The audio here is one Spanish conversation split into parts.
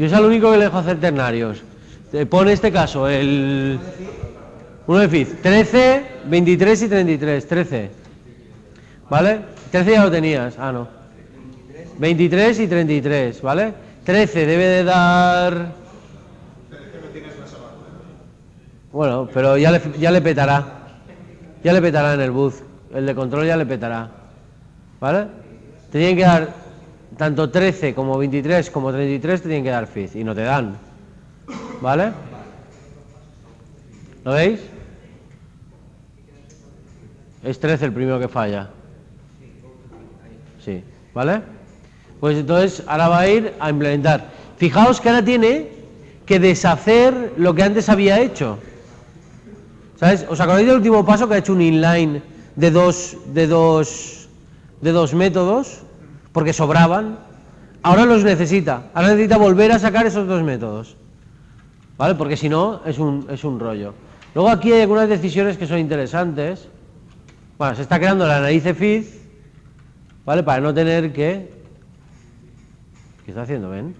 Yo es el único que le dejo hacer ternarios. Te pone este caso, el... Uno de Fiz. 13, 23 y 33. 13. ¿Vale? 13 ya lo tenías. Ah, no. 23 y 33, ¿vale? 13 debe de dar... Bueno, pero ya le, ya le petará. Ya le petará en el booth. El de control ya le petará. ¿Vale? Te tienen que dar tanto 13 como 23 como 33 te tienen que dar fizz y no te dan. ¿Vale? ¿Lo veis? Es 13 el primero que falla. Sí, ¿vale? Pues entonces ahora va a ir a implementar. Fijaos que ahora tiene que deshacer lo que antes había hecho. ¿Sabes? ¿Os acordáis del último paso que ha hecho un inline de dos, de dos, de dos métodos? Porque sobraban. Ahora los necesita. Ahora necesita volver a sacar esos dos métodos. ¿Vale? Porque si no, es un, es un rollo. Luego aquí hay algunas decisiones que son interesantes. Bueno, se está creando la nariz Fizz, ¿vale? Para no tener que... ¿Qué está haciendo, Ben?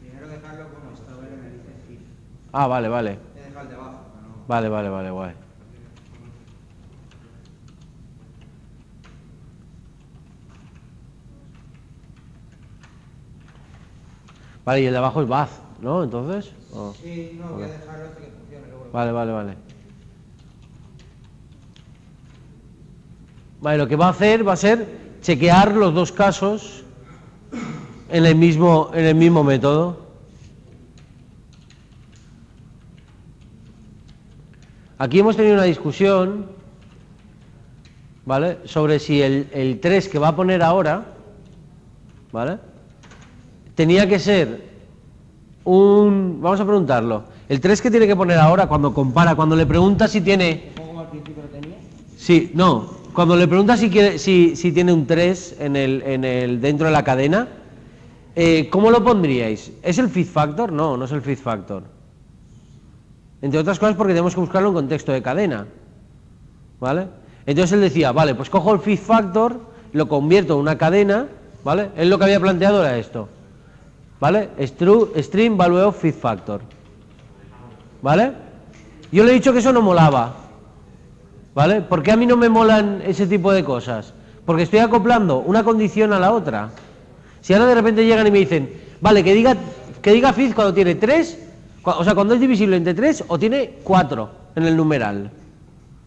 Primero dejarlo como estaba en el Fizz. Ah, vale, vale. He dejado el de abajo. Vale, vale, vale, guay. Vale, y el de abajo es Bath, ¿no? Entonces. Oh. Sí, no, voy a dejarlo hasta que funcione luego. Vale, vale, vale. Vale, lo que va a hacer va a ser chequear los dos casos en el mismo, en el mismo método. Aquí hemos tenido una discusión, ¿vale? Sobre si el, el 3 que va a poner ahora, ¿vale? Tenía que ser un... Vamos a preguntarlo. El 3 que tiene que poner ahora cuando compara, cuando le pregunta si tiene... Sí, no. Cuando le pregunta si, quiere, si, si tiene un 3 en el, en el, dentro de la cadena, eh, ¿cómo lo pondríais? ¿Es el fifth factor? No, no es el fifth factor. Entre otras cosas porque tenemos que buscarlo en contexto de cadena. ¿Vale? Entonces él decía, vale, pues cojo el fifth factor, lo convierto en una cadena, ¿vale? Él lo que había planteado era esto. ¿Vale? String value fifth factor. ¿Vale? Yo le he dicho que eso no molaba. ¿Vale? ¿Por qué a mí no me molan ese tipo de cosas? Porque estoy acoplando una condición a la otra. Si ahora de repente llegan y me dicen, vale, que diga, que diga fizz cuando tiene 3, o sea, cuando es divisible entre 3 o tiene 4 en el numeral.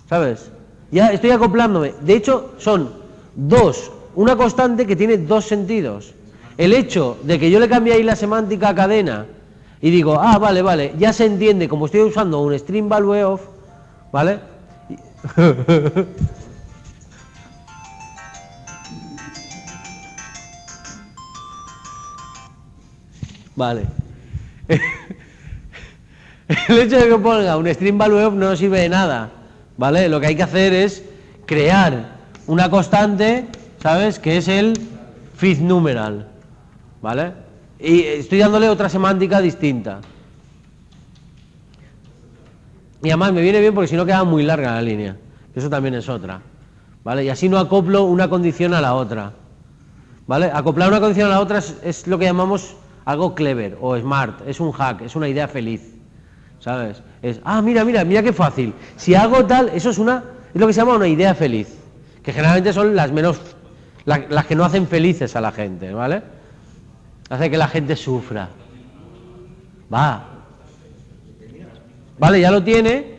¿Sabes? Ya estoy acoplándome. De hecho, son dos, una constante que tiene dos sentidos. El hecho de que yo le cambie ahí la semántica cadena y digo, ah, vale, vale, ya se entiende, como estoy usando un string value of, ¿vale? Vale. El hecho de que ponga un string value of no sirve de nada, ¿vale? Lo que hay que hacer es crear una constante, ¿sabes? Que es el fifth numeral, ¿vale? Y estoy dándole otra semántica distinta. Y además me viene bien porque si no queda muy larga la línea. Eso también es otra. ¿Vale? Y así no acoplo una condición a la otra. ¿Vale? Acoplar una condición a la otra es, es lo que llamamos algo clever o smart. Es un hack, es una idea feliz. ¿Sabes? Es, ah, mira, mira, mira qué fácil. Si hago tal, eso es una, es lo que se llama una idea feliz. Que generalmente son las menos, la- las que no hacen felices a la gente, ¿vale? Hace que la gente sufra. Va, Vale, ya lo tiene.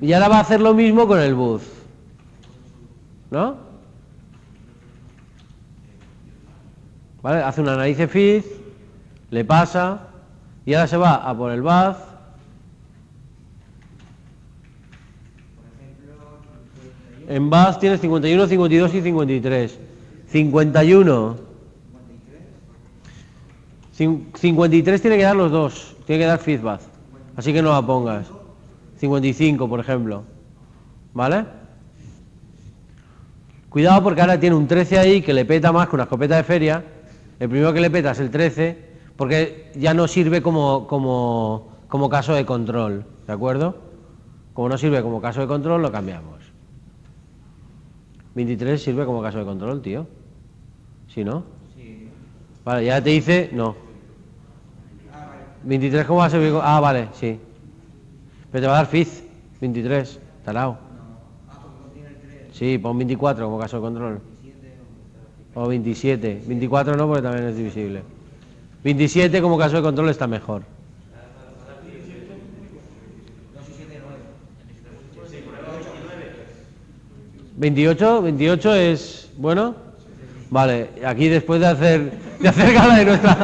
Y ahora va a hacer lo mismo con el bus. ¿No? Vale, hace una nariz fizz, le pasa, y ahora se va a por el buzz. En buzz tienes 51, 52 y 53. 51. Cin- 53 tiene que dar los dos, tiene que dar feedback. Así que no la pongas. 55, por ejemplo. ¿Vale? Cuidado porque ahora tiene un 13 ahí que le peta más que una escopeta de feria. El primero que le peta es el 13 porque ya no sirve como, como, como caso de control. ¿De acuerdo? Como no sirve como caso de control, lo cambiamos. 23 sirve como caso de control, tío. ¿Sí, no? Vale, ya te dice, no. 23, ¿cómo va a ser? Ah, vale, sí. Pero te va a dar Fizz, 23, talao. Sí, pon 24 como caso de control. O 27. 24 no, porque también es divisible. 27 como caso de control está mejor. 28, 28 es bueno. Vale, aquí después de hacer, de hacer gala de nuestra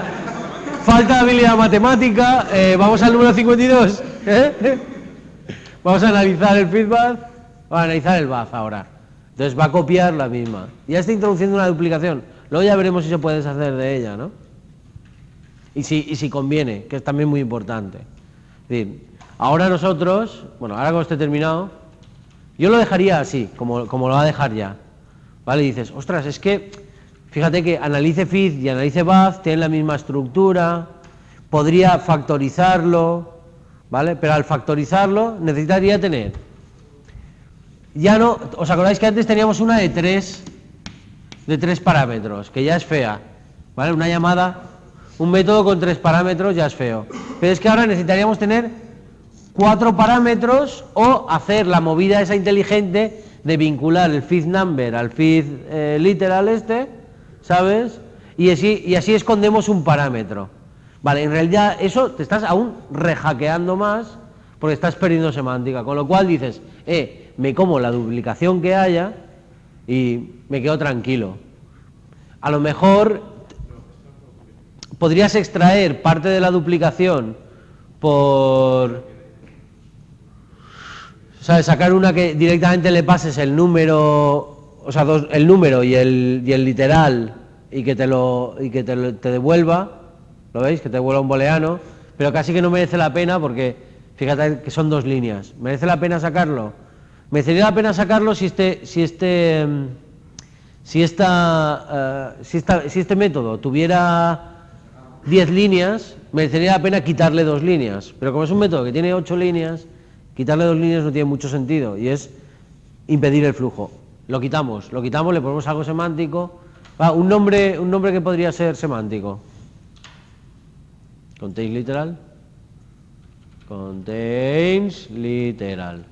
falta de habilidad matemática, eh, vamos al número 52. ¿eh? Vamos a analizar el feedback, vamos a analizar el BAF ahora. Entonces va a copiar la misma. Ya está introduciendo una duplicación. Luego ya veremos si se puede deshacer de ella, ¿no? Y si, y si conviene, que es también muy importante. Es decir, ahora nosotros, bueno, ahora que esté terminado, yo lo dejaría así, como, como lo va a dejar ya. ¿Vale? Y dices, ostras, es que, fíjate que analice FIZ y analice BAF tienen la misma estructura, podría factorizarlo, ¿vale? Pero al factorizarlo necesitaría tener, ya no, ¿os acordáis que antes teníamos una de tres, de tres parámetros, que ya es fea, ¿vale? Una llamada, un método con tres parámetros ya es feo. Pero es que ahora necesitaríamos tener cuatro parámetros o hacer la movida esa inteligente de vincular el fifth number al fifth eh, literal este, ¿sabes? Y así, y así escondemos un parámetro. Vale, en realidad eso te estás aún rehackeando más porque estás perdiendo semántica, con lo cual dices, eh, me como la duplicación que haya y me quedo tranquilo. A lo mejor podrías extraer parte de la duplicación por sea, sacar una que directamente le pases el número, o sea, el número y el, y el literal y que te lo y que te, devuelva, ¿lo veis? Que te devuelva un booleano, pero casi que no merece la pena porque fíjate que son dos líneas. ¿Merece la pena sacarlo? Merecería la pena sacarlo si este si este si esta, uh, si, esta si este método tuviera 10 líneas, merecería la pena quitarle dos líneas, pero como es un método que tiene ocho líneas, Quitarle dos líneas no tiene mucho sentido y es impedir el flujo. Lo quitamos, lo quitamos, le ponemos algo semántico. un, nombre, un nombre que podría ser semántico. Contains literal. Contains literal.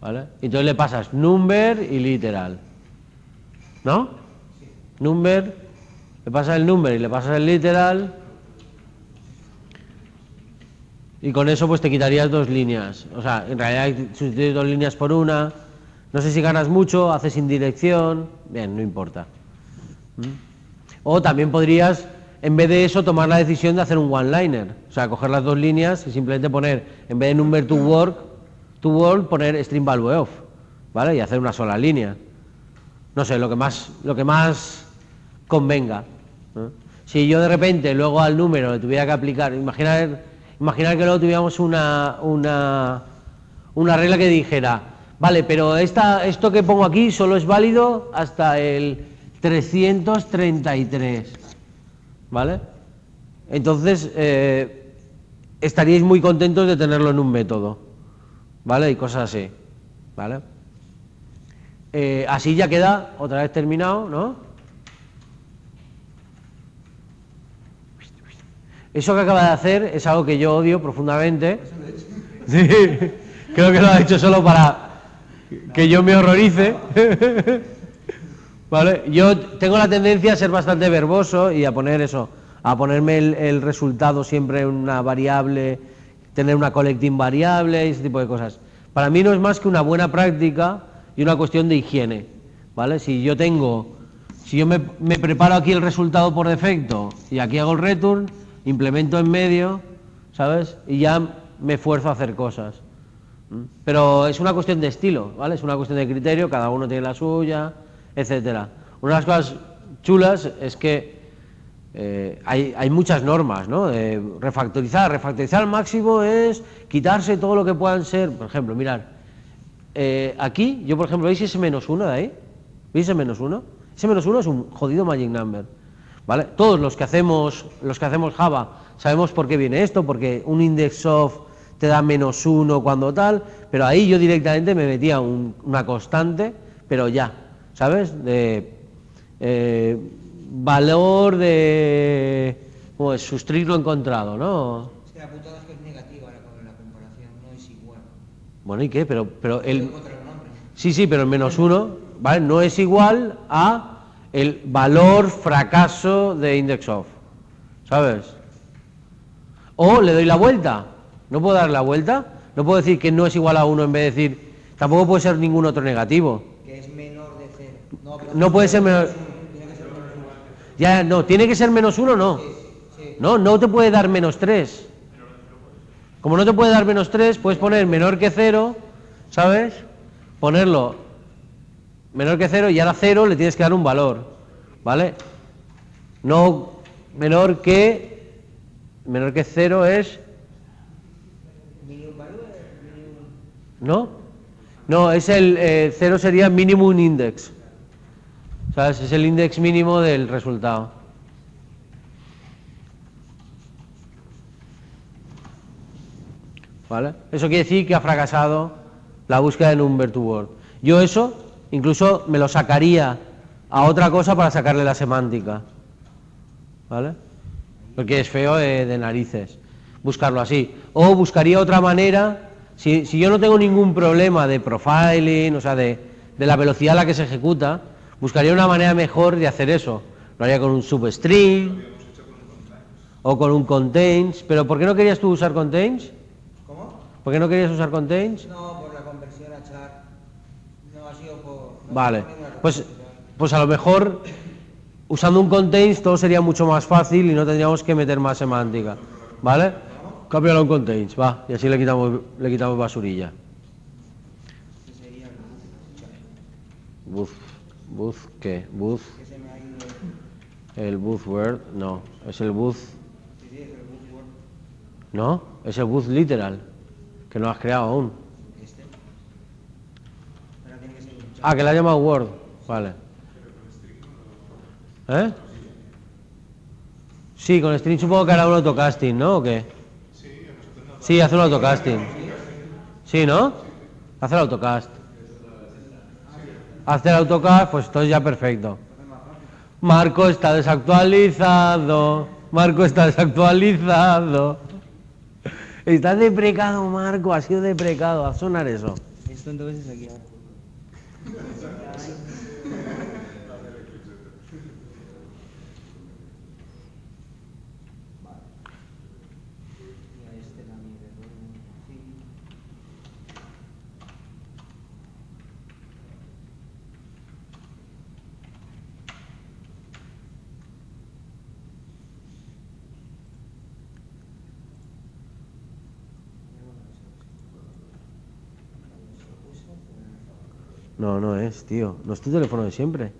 ¿Vale? Entonces le pasas number y literal. ¿No? Number, le pasas el number y le pasas el literal y con eso pues te quitarías dos líneas. O sea, en realidad sustituyes dos líneas por una. No sé si ganas mucho, haces indirección, bien, no importa. ¿Mm? O también podrías, en vez de eso, tomar la decisión de hacer un one-liner. O sea, coger las dos líneas y simplemente poner, en vez de number to work, to work, poner string value off. ¿Vale? Y hacer una sola línea. No sé, lo que más, lo que más convenga. Si yo de repente luego al número le tuviera que aplicar, imaginar Imaginar que luego tuviéramos una, una, una regla que dijera, vale, pero esta, esto que pongo aquí solo es válido hasta el 333, ¿vale? Entonces, eh, estaríais muy contentos de tenerlo en un método, ¿vale? Y cosas así, ¿vale? Eh, así ya queda otra vez terminado, ¿no? Eso que acaba de hacer es algo que yo odio profundamente. Sí, creo que lo ha hecho solo para que yo me horrorice. ¿Vale? Yo tengo la tendencia a ser bastante verboso y a poner eso, a ponerme el, resultado siempre en una variable, tener una collecting variable y ese tipo de cosas. Para mí no es más que una buena práctica y una cuestión de higiene. ¿Vale? Si yo tengo, si yo me, me preparo aquí el resultado por defecto y aquí hago el return, implemento en medio, ¿sabes? Y ya me esfuerzo a hacer cosas. Pero es una cuestión de estilo, ¿vale? Es una cuestión de criterio, cada uno tiene la suya, etcétera. Una de las cosas chulas es que eh, hay, muchas normas, ¿no? refactorizar, refactorizar al máximo es quitarse todo lo que puedan ser, por ejemplo, mirar, eh, aquí, yo por ejemplo, ¿veis ese menos uno de ahí? ¿Veis ese menos uno? Ese menos uno es un jodido magic number. Todos los que hacemos, los que hacemos Java sabemos por qué viene esto, porque un index of te da menos uno cuando tal, pero ahí yo directamente me metía una constante, pero ya, ¿sabes? De, eh, valor de... ¿Cómo es? Sustriclo encontrado, ¿no? Es que la putada es que es negativa la, la comparación, no es igual. Bueno, ¿y qué? Pero, pero el... un. Sí, sí, pero el menos uno, ¿vale? No es igual a el valor fracaso de index of, ¿sabes? O le doy la vuelta. ¿No puedo dar la vuelta? No puedo decir que no es igual a uno en vez de decir... Tampoco puede ser ningún otro negativo. Que es menor de cero. No, pero No puede ser menor... Ya, no, tiene que ser menos uno, no. Sí. No, no te puede dar menos 3. Como no te puede dar menos 3, puedes poner menor que 0, ¿sabes? Ponerlo menor que 0 y ahora 0 le tienes que dar un valor, ¿vale? No menor que menor que 0 es Minimum value, minimum. ¿No? No, es el 0 sería minimum index. ¿Sabes? Es el index mínimo del resultado. ¿Vale? Eso quiere decir que ha fracasado la búsqueda de number to word. Yo eso incluso me lo sacaría a otra cosa para sacarle la semántica. ¿Vale? Porque es feo de narices buscarlo así. O buscaría otra manera, si, si yo no tengo ningún problema de profiling, o sea, de, de la velocidad a la que se ejecuta, buscaría una manera mejor de hacer eso. Lo haría con un substring o con un contains. Pero ¿por qué no querías tú usar contains? ¿Cómo? ¿Por qué no querías usar contains? No, por la conversión a char. No ha sido por. no Vale, pues, pues a lo mejor usando un contains todo sería mucho más fácil y no tendríamos que meter más semántica. ¿Vale? Cámbialo un contains, va, y así le quitamos, le quitamos basurilla. Booth, booth, ¿qué? Ido. el booth word, no, es el word. no, es el booth literal, que no has creado aún. Ah, que la ha llamado word, vale. ¿Eh? Sí, con string supongo que hará un autocasting, ¿no? ¿O qué? Sí, hace un autocasting. Sí, ¿no? Hace el autocast. Hace el autocast, pues entonces ya perfecto. Marco está desactualizado. Marco está desactualizado. Está deprecado, Marco, ha sido deprecado. Haz sonar eso. Esto entonces aquí. Y a este también le pongo así. No, no es, tío. No es tu teléfono de siempre.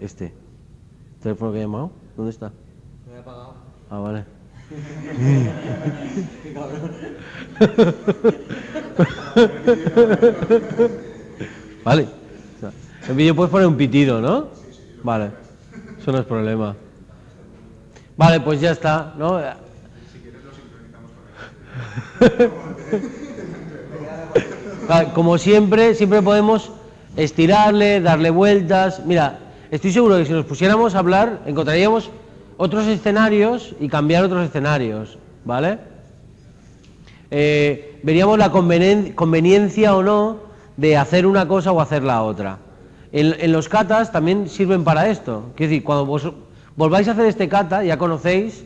Este. ¿Teléfono que he llamado? ¿Dónde está? Me he apagado. Ah, vale. Qué cabrón. Vale. O sea, En vídeo puedes poner un pitido, ¿no? Vale. Eso no es problema. Vale, pues ya está, ¿no? Vale, Como siempre, siempre podemos estirarle, darle vueltas. Mira, estoy seguro que si nos pusiéramos a hablar, encontraríamos otros escenarios y cambiar otros escenarios, ¿vale? Eh, veríamos la conveniencia o no de hacer una cosa o hacer la otra. En, los katas también sirven para esto. Quiero decir, cuando vos volváis a hacer este kata, ya conocéis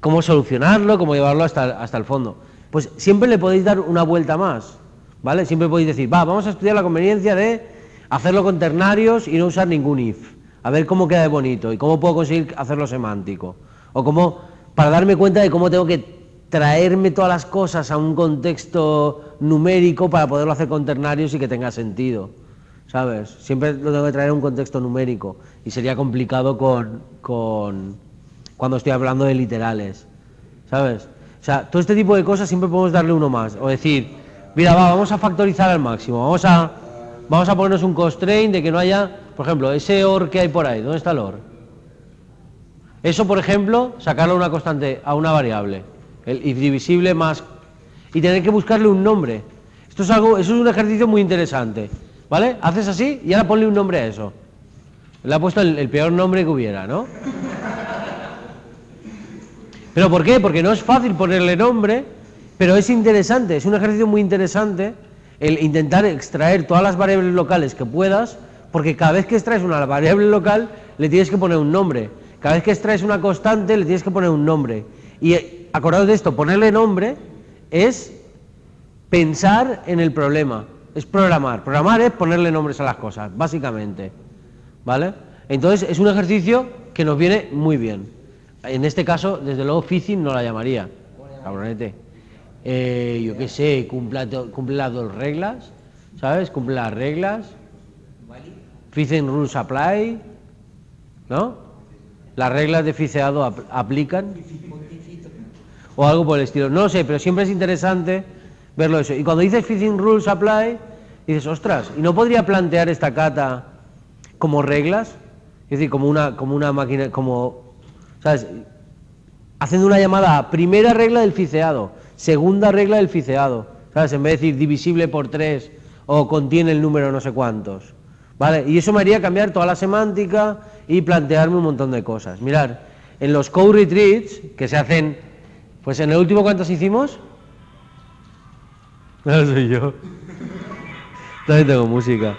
cómo solucionarlo, cómo llevarlo hasta, hasta el fondo. Pues siempre le podéis dar una vuelta más, ¿vale? Siempre podéis decir, va, vamos a estudiar la conveniencia de hacerlo con ternarios y no usar ningún if. A ver cómo queda de bonito y cómo puedo conseguir hacerlo semántico. O cómo, para darme cuenta de cómo tengo que traerme todas las cosas a un contexto numérico para poderlo hacer con ternarios y que tenga sentido. ¿Sabes? Siempre lo tengo que traer a un contexto numérico y sería complicado con, con cuando estoy hablando de literales. ¿Sabes? O sea, todo este tipo de cosas siempre podemos darle uno más. O decir, mira, va, vamos a factorizar al máximo. Vamos a, vamos a ponernos un constraint de que no haya, por ejemplo, ese OR que hay por ahí. ¿Dónde está el OR? Eso, por ejemplo, sacarlo a una constante, a una variable. El if divisible más... Y tener que buscarle un nombre. Esto es algo, eso es un ejercicio muy interesante. ¿Vale? Haces así y ahora ponle un nombre a eso. Le ha puesto el, el peor nombre que hubiera, ¿no? ¿Pero por qué? Porque no es fácil ponerle nombre, pero es interesante, es un ejercicio muy interesante el intentar extraer todas las variables locales que puedas, porque cada vez que extraes una variable local le tienes que poner un nombre. Cada vez que extraes una constante le tienes que poner un nombre. Y eh, acordaos de esto, ponerle nombre es pensar en el problema, es programar. Programar es ponerle nombres a las cosas, básicamente. ¿Vale? Entonces es un ejercicio que nos viene muy bien. En este caso, desde luego, Fizin no la llamaría. Cabronete. Eh, yo qué sé, cumple, to- cumple las dos reglas, ¿sabes? Cumple las reglas. Fizin rules apply, ¿no? Las reglas de ficeado ap- aplican. O algo por el estilo. No sé, pero siempre es interesante verlo eso. Y cuando dices Fizin rules apply, dices, ostras, ¿y no podría plantear esta cata como reglas? Es decir, como una, como una máquina, como, ¿sabes? Haciendo una llamada a primera regla del ficeado, segunda regla del ficeado, ¿sabes? En vez de decir divisible por 3 o contiene el número no sé cuántos, ¿vale? Y eso me haría cambiar toda la semántica y plantearme un montón de cosas. Mirar, en los code retreats que se hacen, pues en el último ¿cuántos hicimos? No soy yo. También tengo música.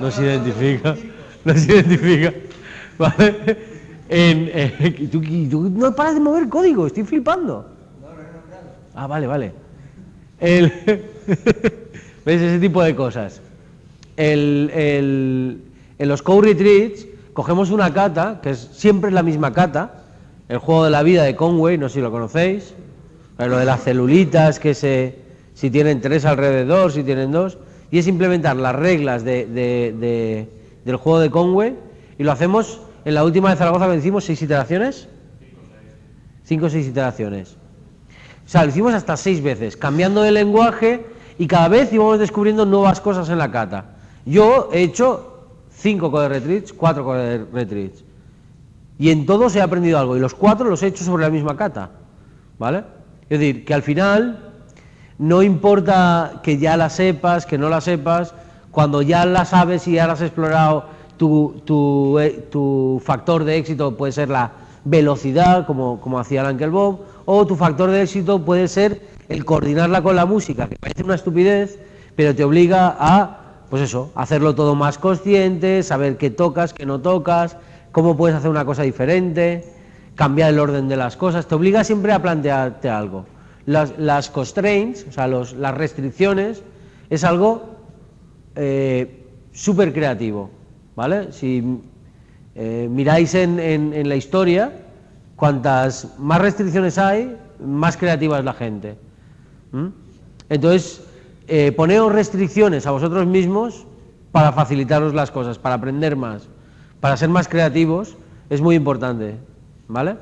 No se identifica. No se identifica. ¿Vale? Y tú, no paras de mover código, estoy flipando. Ah, vale, vale. El. Ese tipo de cosas. El, el- en los code retreats cogemos una cata, que es siempre la misma cata, el juego de la vida de Conway, no sé si lo conocéis, pero lo de las celulitas, que se, si tienen tres alrededor, si tienen dos, y es implementar las reglas de- de- del juego de Conway, y lo hacemos en la última de Zaragoza que hicimos seis iteraciones. Cinco o seis iteraciones. O sea, lo hicimos hasta seis veces, cambiando de lenguaje y cada vez íbamos descubriendo nuevas cosas en la cata. Yo he hecho cinco code retreats, cuatro code retreats. Y en todos he aprendido algo. Y los cuatro los he hecho sobre la misma cata. ¿Vale? Es decir, que al final no importa que ya la sepas, que no la sepas, cuando ya la sabes y ya la has explorado, tu, tu, eh, tu factor de éxito puede ser la velocidad, como, como hacía el Ankelbaum, o tu factor de éxito puede ser el coordinarla con la música, que parece una estupidez, pero te obliga a, pues eso, hacerlo todo más consciente, saber qué tocas, qué no tocas, cómo puedes hacer una cosa diferente, cambiar el orden de las cosas, te obliga siempre a plantearte algo. Las, las constraints, o sea, los- las restricciones, es algo eh, súper creativo, ¿vale? Si eh, miráis en, en- la historia, cuantas más restricciones hay, más creativa es la gente. Entonces, eh, poneos restricciones a vosotros mismos para facilitaros las cosas, para aprender más, para ser más creativos, es muy importante, ¿vale?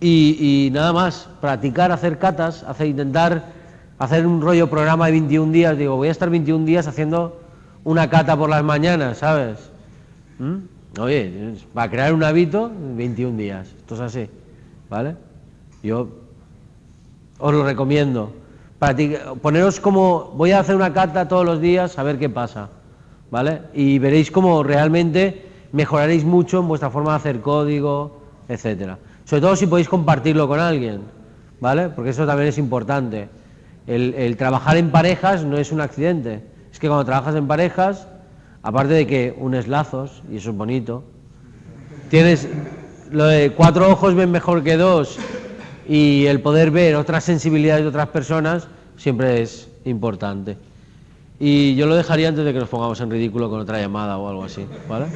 Y, y nada más, practicar, hacer catas, hacer, intentar hacer un rollo programa de 21 días, digo, voy a estar 21 días haciendo una cata por las mañanas, ¿sabes? ¿Mm? Oye, para crear un hábito, 21 días, esto es así, ¿vale? Yo os lo recomiendo. Practica- poneros como, voy a hacer una cata todos los días a ver qué pasa, ¿vale? Y veréis cómo realmente mejoraréis mucho en vuestra forma de hacer código, etcétera. Sobre todo si podéis compartirlo con alguien, ¿vale? Porque eso también es importante. El trabajar en parejas no es un accidente. Es que cuando trabajas en parejas, aparte de que unes lazos, y eso es bonito, tienes lo de cuatro ojos ven mejor que dos y el poder ver otras sensibilidades de otras personas siempre es importante. Y yo lo dejaría antes de que nos pongamos en ridículo con otra llamada o algo así, ¿vale?